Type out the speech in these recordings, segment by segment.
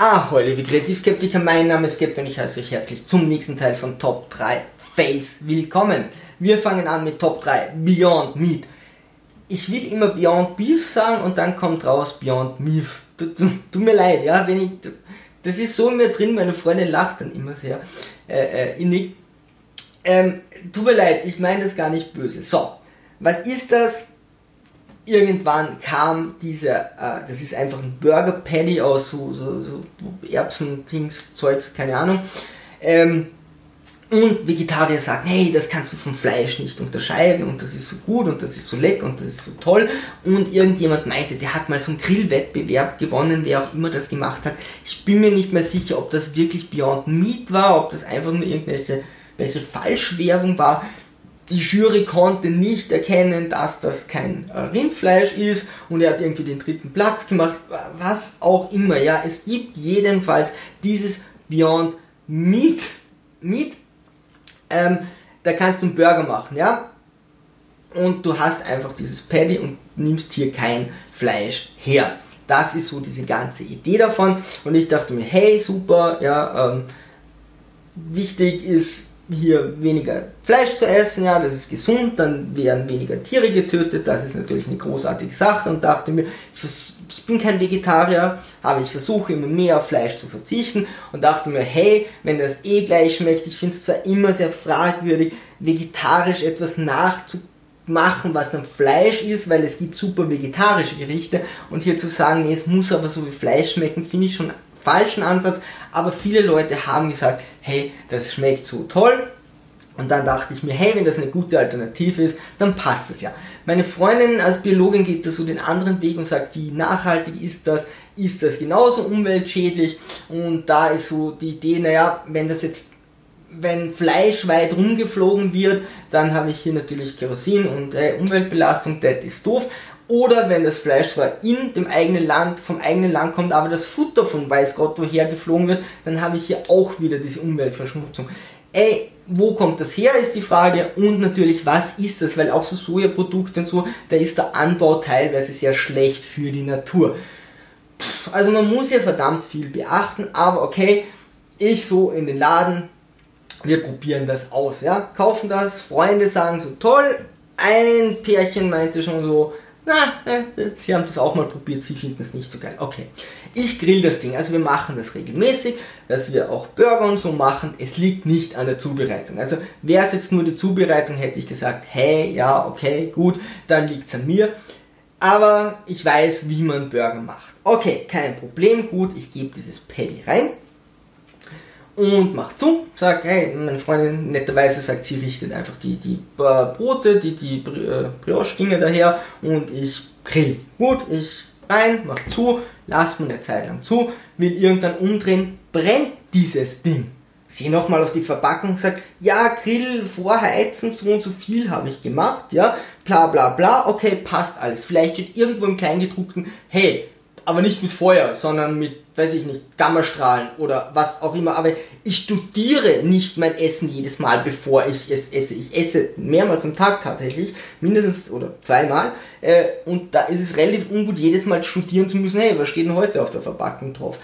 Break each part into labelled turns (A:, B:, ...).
A: Ahoi, liebe Kreativskeptiker, mein Name ist Gep und ich heiße euch herzlich zum nächsten Teil von Top 3 Fails willkommen. Wir fangen an mit Top 3 Beyond Meat. Ich will immer Beyond Beef sagen und dann kommt raus Beyond Meat. Tut mir leid, ja, wenn ich, das ist so in mir drin, meine Freundin lacht dann immer sehr äh, äh, innig. Ähm, tut mir leid, ich meine das gar nicht böse. So, was ist das? Irgendwann kam dieser, äh, das ist einfach ein Burger Patty aus so, so, so Erbsen, Dings, Zeugs, keine Ahnung. Ähm, und Vegetarier sagen, hey, das kannst du vom Fleisch nicht unterscheiden und das ist so gut und das ist so lecker und das ist so toll. Und irgendjemand meinte, der hat mal so einen Grillwettbewerb gewonnen, wer auch immer das gemacht hat. Ich bin mir nicht mehr sicher, ob das wirklich Beyond Meat war, ob das einfach nur irgendwelche welche Falschwerbung war die Jury konnte nicht erkennen, dass das kein äh, Rindfleisch ist und er hat irgendwie den dritten Platz gemacht, was auch immer, ja. Es gibt jedenfalls dieses Beyond Meat, Meat, ähm, da kannst du einen Burger machen, ja. Und du hast einfach dieses Patty und nimmst hier kein Fleisch her. Das ist so diese ganze Idee davon. Und ich dachte mir, hey, super, ja, ähm, wichtig ist, hier weniger Fleisch zu essen, ja, das ist gesund, dann werden weniger Tiere getötet, das ist natürlich eine großartige Sache und dachte mir, ich, ich bin kein Vegetarier, aber ich versuche immer mehr auf Fleisch zu verzichten und dachte mir, hey, wenn das eh gleich schmeckt, ich finde es zwar immer sehr fragwürdig, vegetarisch etwas nachzumachen, was dann Fleisch ist, weil es gibt super vegetarische Gerichte und hier zu sagen, nee, es muss aber so wie Fleisch schmecken, finde ich schon falschen Ansatz, aber viele Leute haben gesagt, hey, das schmeckt so toll. Und dann dachte ich mir, hey, wenn das eine gute Alternative ist, dann passt es ja. Meine Freundin als Biologin geht da so den anderen Weg und sagt, wie nachhaltig ist das? Ist das genauso umweltschädlich? Und da ist so die Idee, naja, wenn das jetzt wenn Fleisch weit rumgeflogen wird, dann habe ich hier natürlich Kerosin und äh, Umweltbelastung, das ist doof. Oder wenn das Fleisch zwar in dem eigenen Land, vom eigenen Land kommt, aber das Futter von weiß Gott woher geflogen wird, dann habe ich hier auch wieder diese Umweltverschmutzung. Ey, wo kommt das her, ist die Frage. Und natürlich, was ist das? Weil auch so Sojaprodukte und so, da ist der Anbau teilweise sehr schlecht für die Natur. Also man muss ja verdammt viel beachten, aber okay, ich so in den Laden, wir probieren das aus, ja, kaufen das, Freunde sagen so toll, ein Pärchen meinte schon so, na, äh, sie haben das auch mal probiert, sie finden es nicht so geil. Okay, ich grill das Ding. Also wir machen das regelmäßig, dass wir auch Burger und so machen. Es liegt nicht an der Zubereitung. Also wäre es jetzt nur die Zubereitung, hätte ich gesagt, hey, ja, okay, gut, dann liegt es an mir. Aber ich weiß, wie man Burger macht. Okay, kein Problem, gut, ich gebe dieses Paddy rein und macht zu, sagt, hey, meine Freundin netterweise sagt, sie richtet einfach die, die Brote, die, die äh, Brioche ginge daher und ich grill. Gut, ich rein, mach zu, lass mir eine Zeit lang zu, will irgendwann umdrehen, brennt dieses Ding. Sie nochmal auf die Verpackung sagt, ja, Grill, vorheizen, so und so viel habe ich gemacht, ja, bla bla bla, okay, passt alles. Vielleicht steht irgendwo im Kleingedruckten, hey, aber nicht mit Feuer, sondern mit, weiß ich nicht, Gammastrahlen oder was auch immer. Aber ich studiere nicht mein Essen jedes Mal, bevor ich es esse. Ich esse mehrmals am Tag tatsächlich, mindestens oder zweimal. Äh, und da ist es relativ ungut, jedes Mal studieren zu müssen, hey, was steht denn heute auf der Verpackung drauf?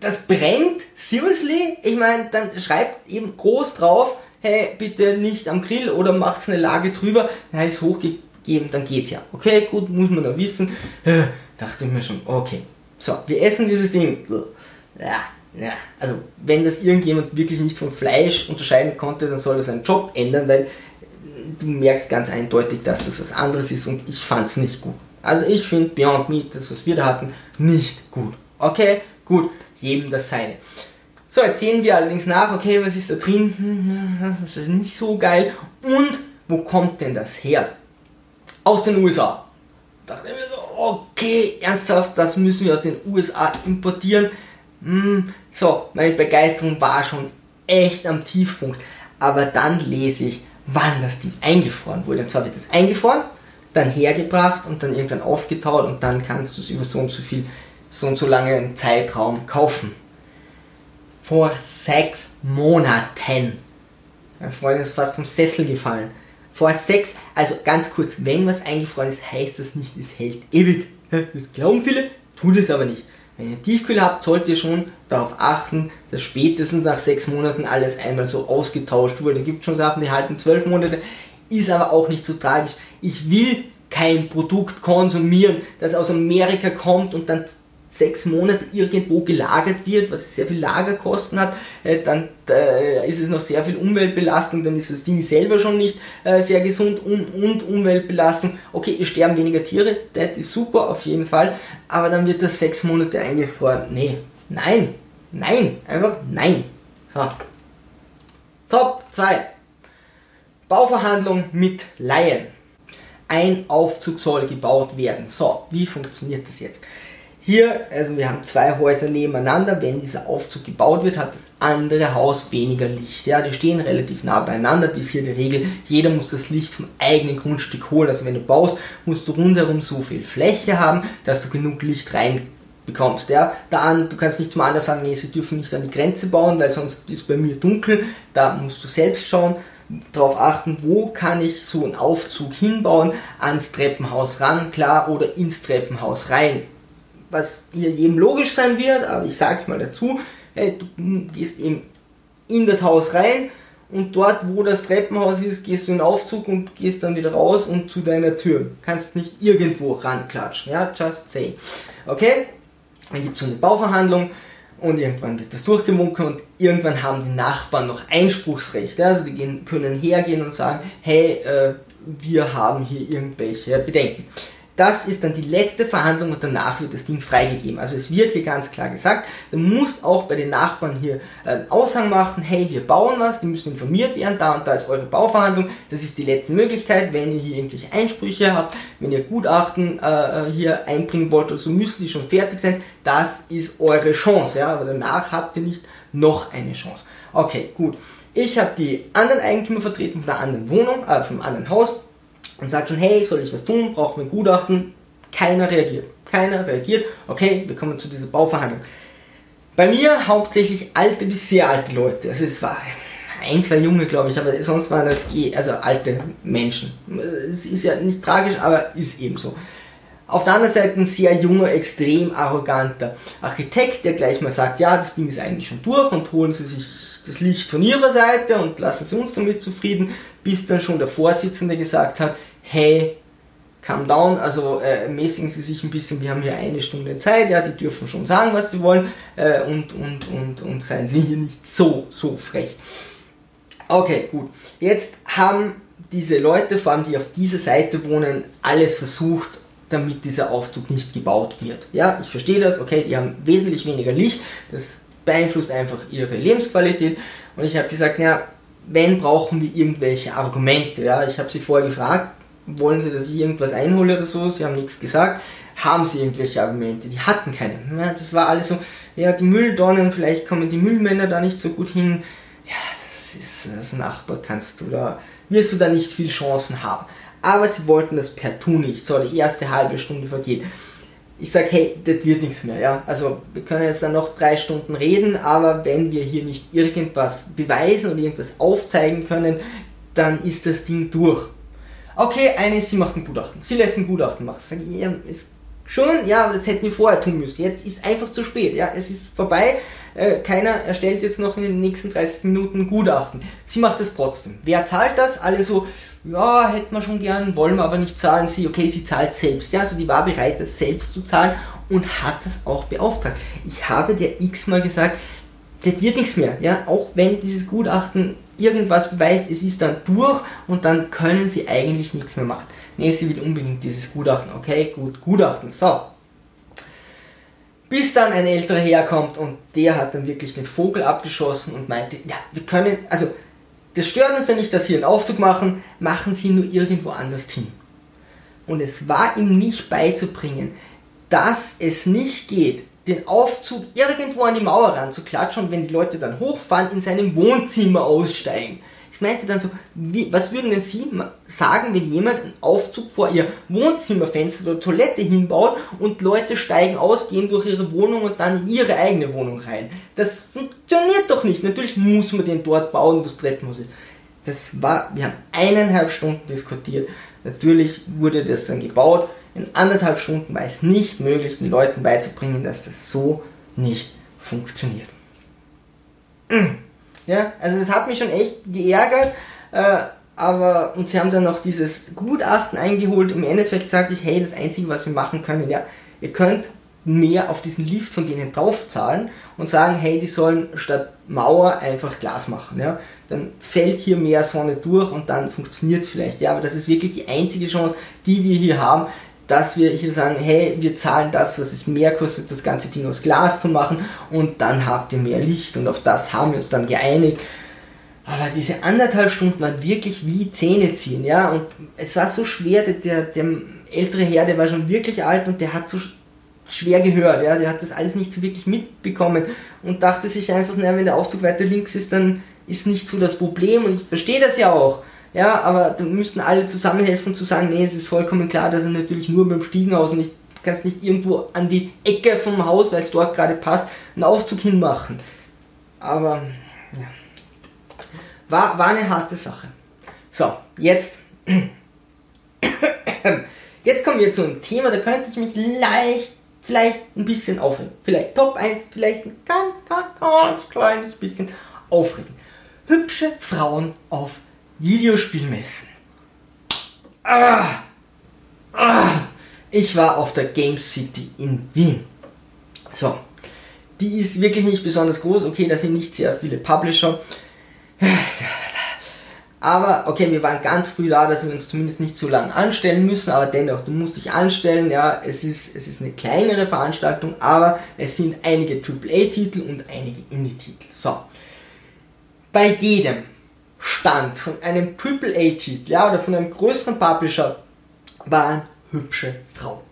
A: Das brennt, seriously? Ich meine, dann schreibt eben groß drauf, hey, bitte nicht am Grill oder macht's eine Lage drüber, dann ist hochgegeben, dann geht's ja. Okay, gut, muss man da wissen. Dachte ich mir schon, okay, so, wir essen dieses Ding. Ja, ja, also wenn das irgendjemand wirklich nicht vom Fleisch unterscheiden konnte, dann soll er seinen Job ändern, weil du merkst ganz eindeutig, dass das was anderes ist und ich fand es nicht gut. Also ich finde Beyond Meat, das was wir da hatten, nicht gut. Okay, gut, jedem das seine. So, jetzt sehen wir allerdings nach, okay, was ist da drin? Hm, das ist nicht so geil. Und wo kommt denn das her? Aus den USA. Da dachte ich okay, ernsthaft, das müssen wir aus den USA importieren. Hm, so, meine Begeisterung war schon echt am Tiefpunkt. Aber dann lese ich, wann das Ding eingefroren wurde. Und zwar wird es eingefroren, dann hergebracht und dann irgendwann aufgetaut und dann kannst du es über so und so viel, so und so lange einen Zeitraum kaufen. Vor sechs Monaten. Mein Freund ist fast vom Sessel gefallen vor sechs, also ganz kurz, wenn was eingefroren ist, heißt das nicht, es hält ewig. Das glauben viele, tut es aber nicht. Wenn ihr Tiefkühl habt, sollt ihr schon darauf achten, dass spätestens nach sechs Monaten alles einmal so ausgetauscht wurde. Es gibt schon Sachen, die halten zwölf Monate, ist aber auch nicht so tragisch. Ich will kein Produkt konsumieren, das aus Amerika kommt und dann sechs Monate irgendwo gelagert wird, was sehr viel Lagerkosten hat, äh, dann äh, ist es noch sehr viel Umweltbelastung, dann ist das Ding selber schon nicht äh, sehr gesund und, Umweltbelastung. Okay, es sterben weniger Tiere, das ist super auf jeden Fall, aber dann wird das sechs Monate eingefroren. Nee, nein, nein, einfach nein. So. Top 2. Bauverhandlung mit Laien. Ein Aufzug soll gebaut werden. So, wie funktioniert das jetzt? Hier, also wir haben zwei Häuser nebeneinander, wenn dieser Aufzug gebaut wird, hat das andere Haus weniger Licht. Ja, die stehen relativ nah beieinander, bis hier die Regel, jeder muss das Licht vom eigenen Grundstück holen. Also wenn du baust, musst du rundherum so viel Fläche haben, dass du genug Licht rein bekommst. Ja, da an, du kannst nicht zum anderen sagen, nee, sie dürfen nicht an die Grenze bauen, weil sonst ist bei mir dunkel. Da musst du selbst schauen, darauf achten, wo kann ich so einen Aufzug hinbauen, ans Treppenhaus ran, klar, oder ins Treppenhaus rein was hier jedem logisch sein wird, aber ich sage es mal dazu, hey, du gehst eben in das Haus rein und dort, wo das Treppenhaus ist, gehst du in den Aufzug und gehst dann wieder raus und zu deiner Tür. Kannst nicht irgendwo ranklatschen, ja, just say. Okay? Dann gibt es so eine Bauverhandlung und irgendwann wird das durchgewunken und irgendwann haben die Nachbarn noch Einspruchsrecht. Ja? Also die gehen, können hergehen und sagen, hey, äh, wir haben hier irgendwelche Bedenken. Das ist dann die letzte Verhandlung und danach wird das Ding freigegeben. Also es wird hier ganz klar gesagt, du musst auch bei den Nachbarn hier einen Aushang machen, hey, wir bauen was, die müssen informiert werden, da und da ist eure Bauverhandlung, das ist die letzte Möglichkeit, wenn ihr hier irgendwelche Einsprüche habt, wenn ihr Gutachten äh, hier einbringen wollt, so müssen die schon fertig sein, das ist eure Chance, ja, aber danach habt ihr nicht noch eine Chance. Okay, gut. Ich habe die anderen Eigentümer vertreten von der anderen Wohnung, äh, vom anderen Haus und sagt schon, hey, soll ich was tun? Brauchen wir ein Gutachten? Keiner reagiert. Keiner reagiert. Okay, wir kommen zu dieser Bauverhandlung. Bei mir hauptsächlich alte bis sehr alte Leute. Also es war ein, zwei Junge, glaube ich, aber sonst waren das eh, also alte Menschen. Es ist ja nicht tragisch, aber ist eben so. Auf der anderen Seite ein sehr junger, extrem arroganter Architekt, der gleich mal sagt, ja, das Ding ist eigentlich schon durch und holen Sie sich das Licht von Ihrer Seite und lassen Sie uns damit zufrieden bis dann schon der Vorsitzende gesagt hat, hey, calm down, also äh, mäßigen Sie sich ein bisschen, wir haben hier eine Stunde Zeit, ja, die dürfen schon sagen, was sie wollen äh, und, und, und, und seien Sie hier nicht so, so frech. Okay, gut. Jetzt haben diese Leute, vor allem die auf dieser Seite wohnen, alles versucht, damit dieser Aufzug nicht gebaut wird. Ja, ich verstehe das, okay, die haben wesentlich weniger Licht, das beeinflusst einfach ihre Lebensqualität und ich habe gesagt, ja, wenn brauchen wir irgendwelche Argumente. Ja, ich habe sie vorher gefragt, wollen sie, dass ich irgendwas einhole oder so? Sie haben nichts gesagt. Haben sie irgendwelche Argumente? Die hatten keine. Ja, das war alles so, ja, die Mülldonnen, vielleicht kommen die Müllmänner da nicht so gut hin. Ja, das ist das Nachbar, kannst du da, wirst du da nicht viel Chancen haben. Aber sie wollten das per Tu nicht. So, die erste halbe Stunde vergeht ich sage, hey, das wird nichts mehr. Ja? Also wir können jetzt dann noch drei Stunden reden, aber wenn wir hier nicht irgendwas beweisen oder irgendwas aufzeigen können, dann ist das Ding durch. Okay, eine, sie macht ein Gutachten. Sie lässt ein Gutachten machen. Sag ich, ja, ist schon, ja, das hätten wir vorher tun müssen. Jetzt ist einfach zu spät. Ja, es ist vorbei. Äh, keiner erstellt jetzt noch in den nächsten 30 Minuten ein Gutachten. Sie macht es trotzdem. Wer zahlt das? Alle so, ja, hätten wir schon gern, wollen wir aber nicht zahlen. Sie, okay, sie zahlt selbst. Ja, also die war bereit, das selbst zu zahlen und hat das auch beauftragt. Ich habe der x-mal gesagt, das wird nichts mehr. Ja, auch wenn dieses Gutachten irgendwas beweist, es ist dann durch und dann können sie eigentlich nichts mehr machen. Nee, sie will unbedingt dieses Gutachten. Okay, gut, Gutachten. So. Bis dann ein älterer herkommt und der hat dann wirklich den Vogel abgeschossen und meinte, ja, wir können, also das stört uns ja nicht, dass Sie einen Aufzug machen, machen Sie nur irgendwo anders hin. Und es war ihm nicht beizubringen, dass es nicht geht, den Aufzug irgendwo an die Mauer ranzuklatschen und wenn die Leute dann hochfahren, in seinem Wohnzimmer aussteigen. Ich meinte dann so, wie, was würden denn Sie sagen, wenn jemand einen Aufzug vor Ihr Wohnzimmerfenster oder Toilette hinbaut und Leute steigen aus, gehen durch ihre Wohnung und dann in ihre eigene Wohnung rein? Das funktioniert doch nicht. Natürlich muss man den dort bauen, wo das Treppenhaus ist. Das war, wir haben eineinhalb Stunden diskutiert. Natürlich wurde das dann gebaut. in anderthalb Stunden war es nicht möglich, den Leuten beizubringen, dass das so nicht funktioniert. Ja, also das hat mich schon echt geärgert, äh, aber und sie haben dann noch dieses Gutachten eingeholt. Im Endeffekt sagte ich, hey, das Einzige, was wir machen können, ja, ihr könnt mehr auf diesen Lift von denen draufzahlen und sagen, hey, die sollen statt Mauer einfach Glas machen. Ja? Dann fällt hier mehr Sonne durch und dann funktioniert es vielleicht. Ja? Aber das ist wirklich die einzige Chance, die wir hier haben, dass wir hier sagen, hey, wir zahlen das, was es mehr kostet, das ganze Ding aus Glas zu machen und dann habt ihr mehr Licht und auf das haben wir uns dann geeinigt. Aber diese anderthalb Stunden waren wirklich wie Zähne ziehen, ja, und es war so schwer, der, der ältere Herr, der war schon wirklich alt und der hat so schwer gehört. Ja? Der hat das alles nicht so wirklich mitbekommen und dachte sich einfach, naja, wenn der Aufzug weiter links ist, dann ist nicht so das Problem und ich verstehe das ja auch. Ja, aber da müssten alle zusammenhelfen zu sagen, nee, es ist vollkommen klar, dass er natürlich nur beim Stiegenhaus und ich kann es nicht irgendwo an die Ecke vom Haus, weil es dort gerade passt, einen Aufzug hinmachen. Aber ja. War, war eine harte Sache. So, jetzt. Jetzt kommen wir zu einem Thema, da könnte ich mich leicht vielleicht ein bisschen aufregen. Vielleicht Top 1, vielleicht ein ganz, ganz, ganz kleines bisschen aufregen. Hübsche Frauen auf Videospielmessen. Ah, ah, ich war auf der Game City in Wien. So, die ist wirklich nicht besonders groß. Okay, da sind nicht sehr viele Publisher. Aber okay, wir waren ganz früh da, dass wir uns zumindest nicht so lange anstellen müssen, aber dennoch, du musst dich anstellen, ja, es ist, es ist eine kleinere Veranstaltung, aber es sind einige AAA-Titel und einige Indie-Titel. So. Bei jedem Stand von einem AAA-Titel, ja, oder von einem größeren Publisher waren hübsche Frauen.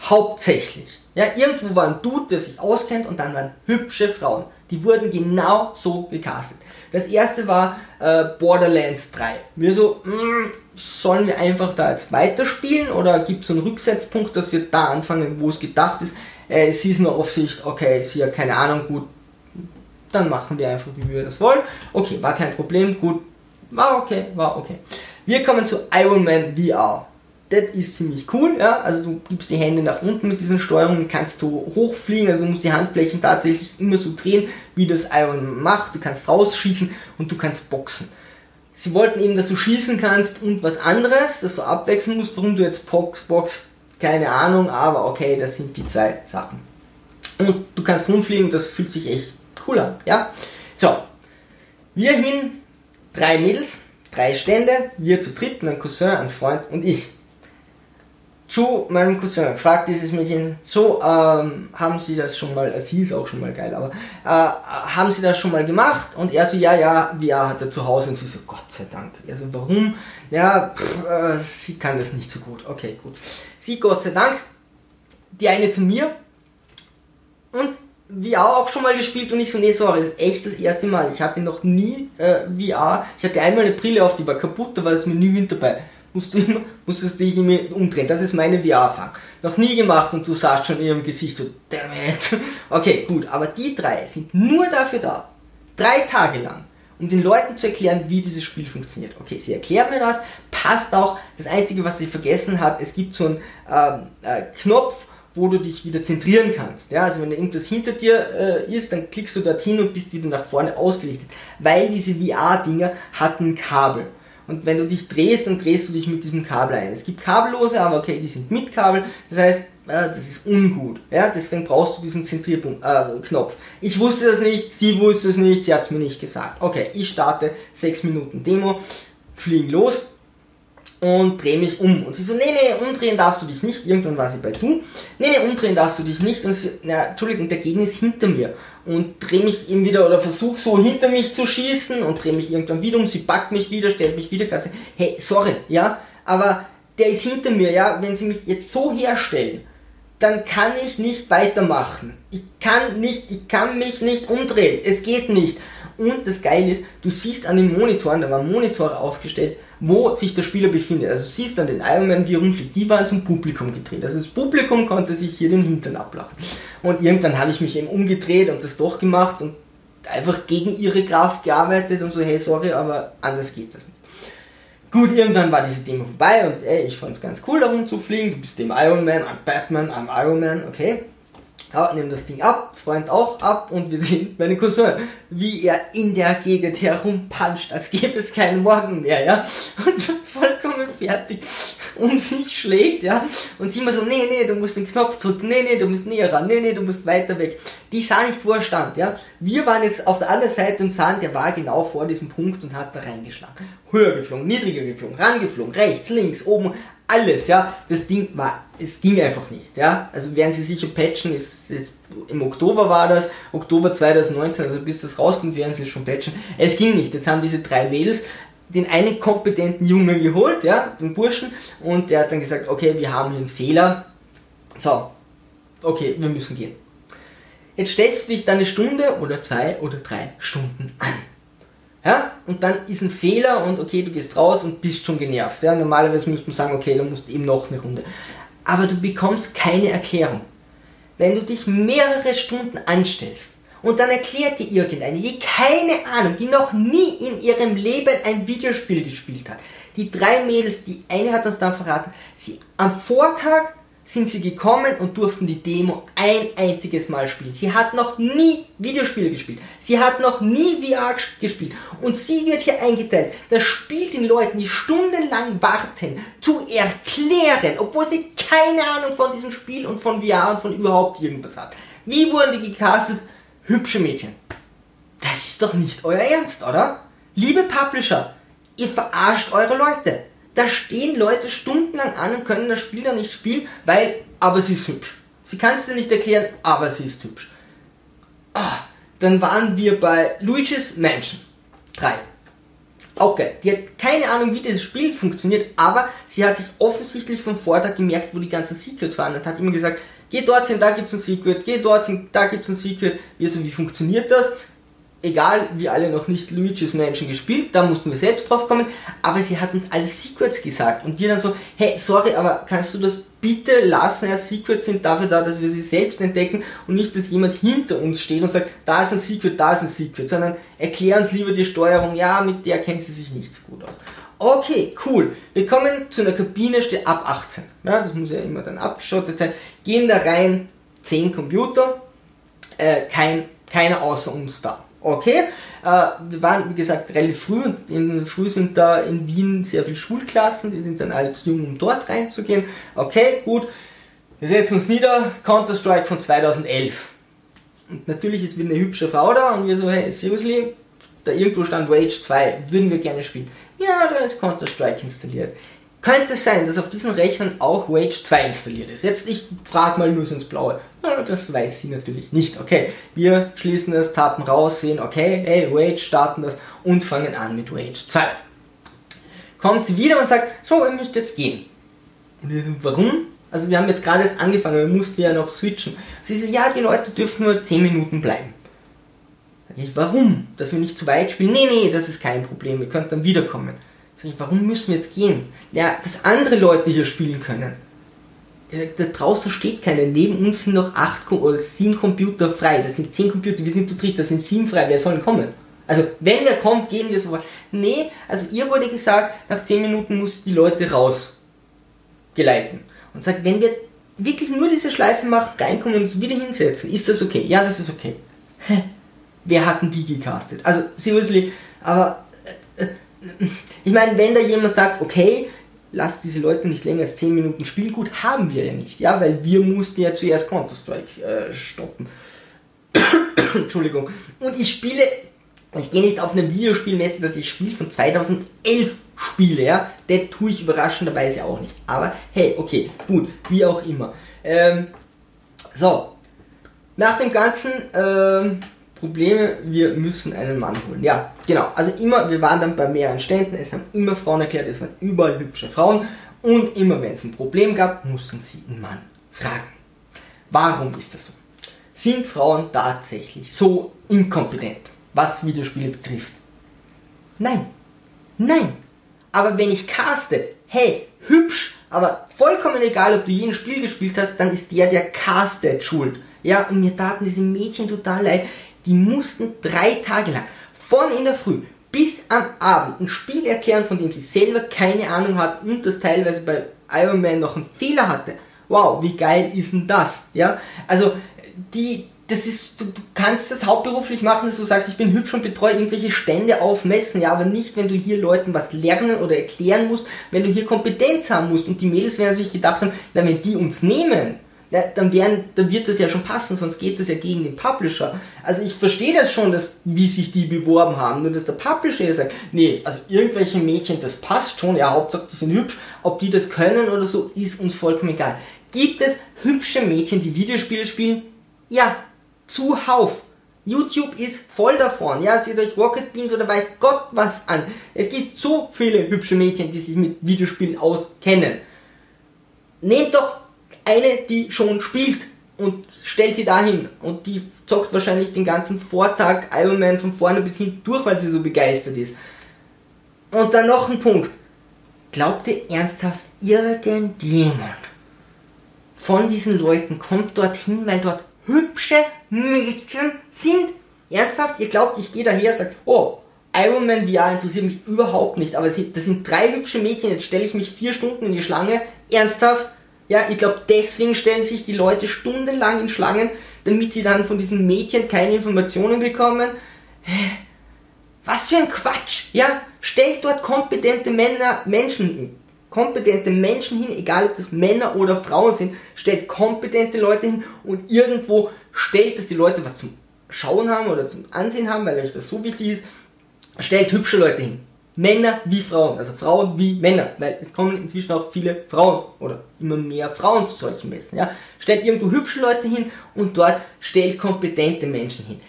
A: Hauptsächlich. Ja, irgendwo war ein Dude, der sich auskennt und dann waren hübsche Frauen. Die wurden genau so gecastet. Das erste war äh, Borderlands 3. Wir so, mh, hm, sollen wir einfach da jetzt weiterspielen oder gibt es einen Rücksetzpunkt, dass wir da anfangen, wo es gedacht ist? Äh, Seasonal Aufsicht, okay, ist ja keine Ahnung, gut, dann machen wir einfach, wie wir das wollen. Okay, war kein Problem, gut, war okay, war okay. Wir kommen zu Iron Man VR das ist ziemlich cool, ja, also du gibst die Hände nach unten mit diesen Steuerungen, kannst so hochfliegen, also du musst die Handflächen tatsächlich immer so drehen, wie das Iron macht, du kannst rausschießen und du kannst boxen. Sie wollten eben, dass du schießen kannst und was anderes, dass du abwechseln musst, warum du jetzt Box, boxst, keine Ahnung, aber okay, das sind die zwei Sachen. Und du kannst rumfliegen das fühlt sich echt cool an, ja. So, wir hin, drei Mädels, drei Stände, wir zu dritt, mein Cousin, ein Freund und ich zu meinem Cousin, fragt dieses Mädchen, so, ähm, haben Sie das schon mal, sie ist auch schon mal geil, aber äh, haben Sie das schon mal gemacht? Und er so, ja, ja, ja, hat er zu Hause und sie so, Gott sei Dank. Er so, warum? Ja, pff, äh, sie kann das nicht so gut. Okay, gut. Sie, Gott sei Dank, die eine zu mir und VR auch schon mal gespielt und ich so, nee, sorry, das ist echt das erste Mal. Ich hatte noch nie äh, VR. Ich hatte einmal eine Brille auf, die war kaputt, da war das Menü hinter bei musst du immer, musstest du dich immer umdrehen. Das ist meine VR-Erfahrung. Noch nie gemacht und du sahst schon in ihrem Gesicht so, damn it. Okay, gut, aber die drei sind nur dafür da, drei Tage lang, um den Leuten zu erklären, wie dieses Spiel funktioniert. Okay, sie erklärt mir das, passt auch. Das Einzige, was sie vergessen hat, es gibt so einen ähm, äh, Knopf, wo du dich wieder zentrieren kannst. Ja, also wenn irgendwas hinter dir äh, ist, dann klickst du dorthin und bist wieder nach vorne ausgerichtet. Weil diese VR-Dinger hatten Kabel. Und wenn du dich drehst, dann drehst du dich mit diesem Kabel ein. Es gibt kabellose, aber okay, die sind mit Kabel. Das heißt, äh, das ist ungut. Ja, deswegen brauchst du diesen Zentrierknopf. Äh, ich wusste das nicht, sie wusste es nicht, sie hat es mir nicht gesagt. Okay, ich starte 6 Minuten Demo, fliegen los und drehe mich um. Und sie so, nee, nee, umdrehen darfst du dich nicht. Irgendwann war sie bei du. Nee, nee, umdrehen darfst du dich nicht. Und sie, na, Entschuldigung, der Gegner ist hinter mir. Und drehe mich eben wieder oder versuche so hinter mich zu schießen und drehe mich irgendwann wieder um. Sie packt mich wieder, stellt mich wieder. Katze. Hey, sorry, ja, aber der ist hinter mir, ja. Wenn sie mich jetzt so herstellen, dann kann ich nicht weitermachen. Ich kann nicht, ich kann mich nicht umdrehen. Es geht nicht. Und das Geile ist, du siehst an den Monitoren, da waren Monitore aufgestellt, wo sich der Spieler befindet. Also du siehst dann den Ironman, er rumfliegt. Die waren zum Publikum gedreht. Also das Publikum konnte sich hier den Hintern ablachen. Und irgendwann habe ich mich eben umgedreht und das doch gemacht und einfach gegen ihre Kraft gearbeitet und so, hey, sorry, aber anders geht das nicht. Gut, irgendwann war diese Demo vorbei und ey, ich fand es ganz cool, da rumzufliegen. Du bist dem Iron Man, I'm Batman, I'm Iron Man, okay. Ja, nehmen das Ding ab, Freund auch ab und wir sehen meine Cousin, wie er in der Gegend herumpuncht, als gäbe es keinen Morgen mehr, ja. Und schon vollkommen fertig um sich schlägt, ja. Und sie immer so, nee, nee, du musst den Knopf drücken, nee, nee, du musst näher ran, nee, nee, du musst weiter weg. Die sah nicht, wo er stand, ja. Wir waren jetzt auf der anderen Seite und sahen, der war genau vor diesem Punkt und hat da reingeschlagen. Höher geflogen, niedriger geflogen, rangeflogen, rechts, links, oben, alles, ja. Das Ding war, es ging einfach nicht, ja. Also werden sie sicher patchen, ist jetzt, im Oktober war das, Oktober 2019, also bis das rauskommt, werden sie schon patchen. Es ging nicht. Jetzt haben diese drei Mädels den einen kompetenten Jungen geholt, ja, den Burschen, und der hat dann gesagt, okay, wir haben hier einen Fehler. So, okay, wir müssen gehen. Jetzt stellst du dich dann eine Stunde oder zwei oder drei Stunden an. Ja? Und dann ist ein Fehler und okay, du gehst raus und bist schon genervt. Ja? Normalerweise müsste man sagen, okay, dann musst du eben noch eine Runde. Aber du bekommst keine Erklärung. Wenn du dich mehrere Stunden anstellst und dann erklärt dir irgendeine, die keine Ahnung, die noch nie in ihrem Leben ein Videospiel gespielt hat. Die drei Mädels, die eine hat uns dann verraten, sie am Vortag sind sie gekommen und durften die Demo ein einziges Mal spielen. Sie hat noch nie Videospiele gespielt. Sie hat noch nie VR gespielt. Und sie wird hier eingeteilt. Das Spiel den Leuten, die stundenlang warten, zu erklären, obwohl sie keine Ahnung von diesem Spiel und von VR und von überhaupt irgendwas hat. Wie wurden die gecastet? Hübsche Mädchen. Das ist doch nicht euer Ernst, oder? Liebe Publisher, ihr verarscht eure Leute. Da stehen Leute stundenlang an und können das Spiel dann nicht spielen, weil, aber sie ist hübsch. Sie kann es dir nicht erklären, aber sie ist hübsch. Ah, dann waren wir bei Luigi's Mansion 3. Okay, die hat keine Ahnung, wie dieses Spiel funktioniert, aber sie hat sich offensichtlich vom Vortag gemerkt, wo die ganzen Secrets waren und hat immer gesagt, geh dorthin, da gibt's ein Secret, geh dorthin, da gibt's ein Secret. Wie, also, wie funktioniert das? Egal, wir alle noch nicht Luigi's Mansion gespielt, da mussten wir selbst drauf kommen, aber sie hat uns alle Secrets gesagt und wir dann so, hey, sorry, aber kannst du das bitte lassen? Ja, Secrets sind dafür da, dass wir sie selbst entdecken und nicht, dass jemand hinter uns steht und sagt, da ist ein Secret, da ist ein Secret, sondern erklär uns lieber die Steuerung, ja, mit der kennt sie sich nicht so gut aus. Okay, cool. Wir kommen zu einer Kabine, steht ab 18. Ja, das muss ja immer dann abgeschottet sein. Gehen da rein, 10 Computer, äh, kein, keiner außer uns da. Okay, äh, wir waren wie gesagt relativ früh und in früh sind da in Wien sehr viele Schulklassen, die sind dann zu jung, um dort reinzugehen. Okay, gut, wir setzen uns nieder, Counter-Strike von 2011. Und natürlich ist wieder eine hübsche Frau da und wir so, hey, seriously, da irgendwo stand Rage 2, würden wir gerne spielen. Ja, da ist Counter-Strike installiert. Könnte sein, dass auf diesen Rechnern auch Rage 2 installiert ist. Jetzt, ich frage mal nur so ins Blaue. Das weiß sie natürlich nicht. Okay, wir schließen das, tappen raus, sehen, okay, hey, Rage, starten das und fangen an mit Rage 2. Kommt sie wieder und sagt, so, ihr müsst jetzt gehen. Warum? Also wir haben jetzt gerade erst angefangen, wir mussten ja noch switchen. Sie sagt, ja, die Leute dürfen nur 10 Minuten bleiben. Ich, warum? Dass wir nicht zu weit spielen? Nee, nee, das ist kein Problem, ihr könnt dann wiederkommen. Warum müssen wir jetzt gehen? Ja, dass andere Leute hier spielen können. Da draußen steht keiner. Neben uns sind noch acht oder sieben Computer frei. Das sind zehn Computer, wir sind zu dritt, das sind sieben frei. Wer soll kommen? Also, wenn der kommt, gehen wir sofort. Nee, also ihr wurde gesagt, nach zehn Minuten muss die Leute rausgeleiten. Und sagt, wenn wir jetzt wirklich nur diese Schleife macht, reinkommen und uns wieder hinsetzen, ist das okay? Ja, das ist okay. Hä? Wer hat denn die gecastet? Also, seriously, aber ich meine, wenn da jemand sagt, okay, lass diese Leute nicht länger als 10 Minuten spielen, gut, haben wir ja nicht, ja, weil wir mussten ja zuerst Counter-Strike äh, stoppen. Entschuldigung. Und ich spiele, ich gehe nicht auf eine Videospielmesse, dass ich Spiel von 2011 spiele, ja, das tue ich überraschenderweise auch nicht. Aber hey, okay, gut, wie auch immer. Ähm, so, nach dem ganzen ähm, Probleme, wir müssen einen Mann holen. Ja, genau. Also immer, wir waren dann bei mehreren Ständen, es haben immer Frauen erklärt, es waren überall hübsche Frauen und immer wenn es ein Problem gab, mussten sie einen Mann fragen. Warum ist das so? Sind Frauen tatsächlich so inkompetent, was Videospiele betrifft? Nein. Nein. Aber wenn ich caste, hey, hübsch, aber vollkommen egal, ob du jenes Spiel gespielt hast, dann ist der, der castet, schuld. Ja, und mir taten diese Mädchen total leid. Die mussten drei Tage lang, von in der Früh bis am Abend ein Spiel erklären, von dem sie selber keine Ahnung hat und das teilweise bei Iron Man noch einen Fehler hatte. Wow, wie geil ist denn das? Ja, also die, das ist, du, du kannst das hauptberuflich machen, dass du sagst, ich bin hübsch und betreue irgendwelche Stände aufmessen, ja, aber nicht, wenn du hier Leuten was lernen oder erklären musst, wenn du hier Kompetenz haben musst. Und die Mädels werden sich gedacht haben, na, wenn die uns nehmen, ja, dann, werden, dann wird das ja schon passen, sonst geht das ja gegen den Publisher. Also ich verstehe das schon, dass, wie sich die beworben haben, nur dass der Publisher sagt, nee, also irgendwelche Mädchen, das passt schon, ja, Hauptsache die sind hübsch, ob die das können oder so, ist uns vollkommen egal. Gibt es hübsche Mädchen, die Videospiele spielen? Ja, zuhauf. YouTube ist voll davon. Ja, seht euch Rocket Beans oder weiß Gott was an. Es gibt so viele hübsche Mädchen, die sich mit Videospielen auskennen. Nehmt doch eine, die schon spielt und stellt sie dahin und die zockt wahrscheinlich den ganzen Vortag Iron Man von vorne bis hinten durch, weil sie so begeistert ist. Und dann noch ein Punkt. Glaubt ihr ernsthaft, irgendjemand von diesen Leuten kommt dorthin, weil dort hübsche Mädchen sind? Ernsthaft? Ihr glaubt, ich gehe daher und sage, oh, Iron Man VR interessiert mich überhaupt nicht, aber das sind drei hübsche Mädchen, jetzt stelle ich mich vier Stunden in die Schlange. Ernsthaft? Ja, ich glaube, deswegen stellen sich die Leute stundenlang in Schlangen, damit sie dann von diesen Mädchen keine Informationen bekommen. Was für ein Quatsch! Ja, stellt dort kompetente Männer, Menschen hin. Kompetente Menschen hin, egal ob das Männer oder Frauen sind, stellt kompetente Leute hin und irgendwo stellt, dass die Leute was zum Schauen haben oder zum Ansehen haben, weil euch das so wichtig ist, stellt hübsche Leute hin. Männer wie Frauen, also Frauen wie Männer, weil es kommen inzwischen auch viele Frauen oder immer mehr Frauen zu solchen Messen. Ja? Stellt irgendwo hübsche Leute hin und dort stellt kompetente Menschen hin.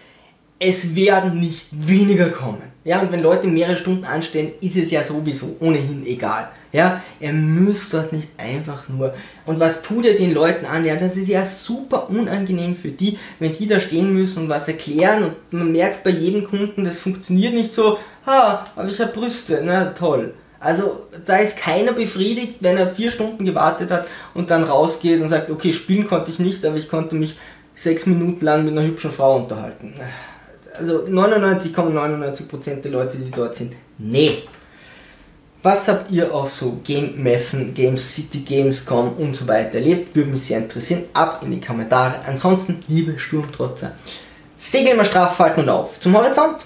A: Es werden nicht weniger kommen. Ja, und wenn Leute mehrere Stunden anstellen, ist es ja sowieso ohnehin egal. Ja, er müsst dort nicht einfach nur. Und was tut er den Leuten an? Ja, das ist ja super unangenehm für die, wenn die da stehen müssen und was erklären und man merkt bei jedem Kunden, das funktioniert nicht so, ha, aber ich habe Brüste, na toll. Also da ist keiner befriedigt, wenn er vier Stunden gewartet hat und dann rausgeht und sagt, okay, spielen konnte ich nicht, aber ich konnte mich sechs Minuten lang mit einer hübschen Frau unterhalten. Also 99,99% der Leute, die dort sind, nee. Was habt ihr auf so Game-Messen, Games City, Gamescom und so weiter erlebt? Würde mich sehr interessieren. Ab in die Kommentare. Ansonsten, liebe Sturmtrotzer, segeln wir straff, falten und auf zum Horizont.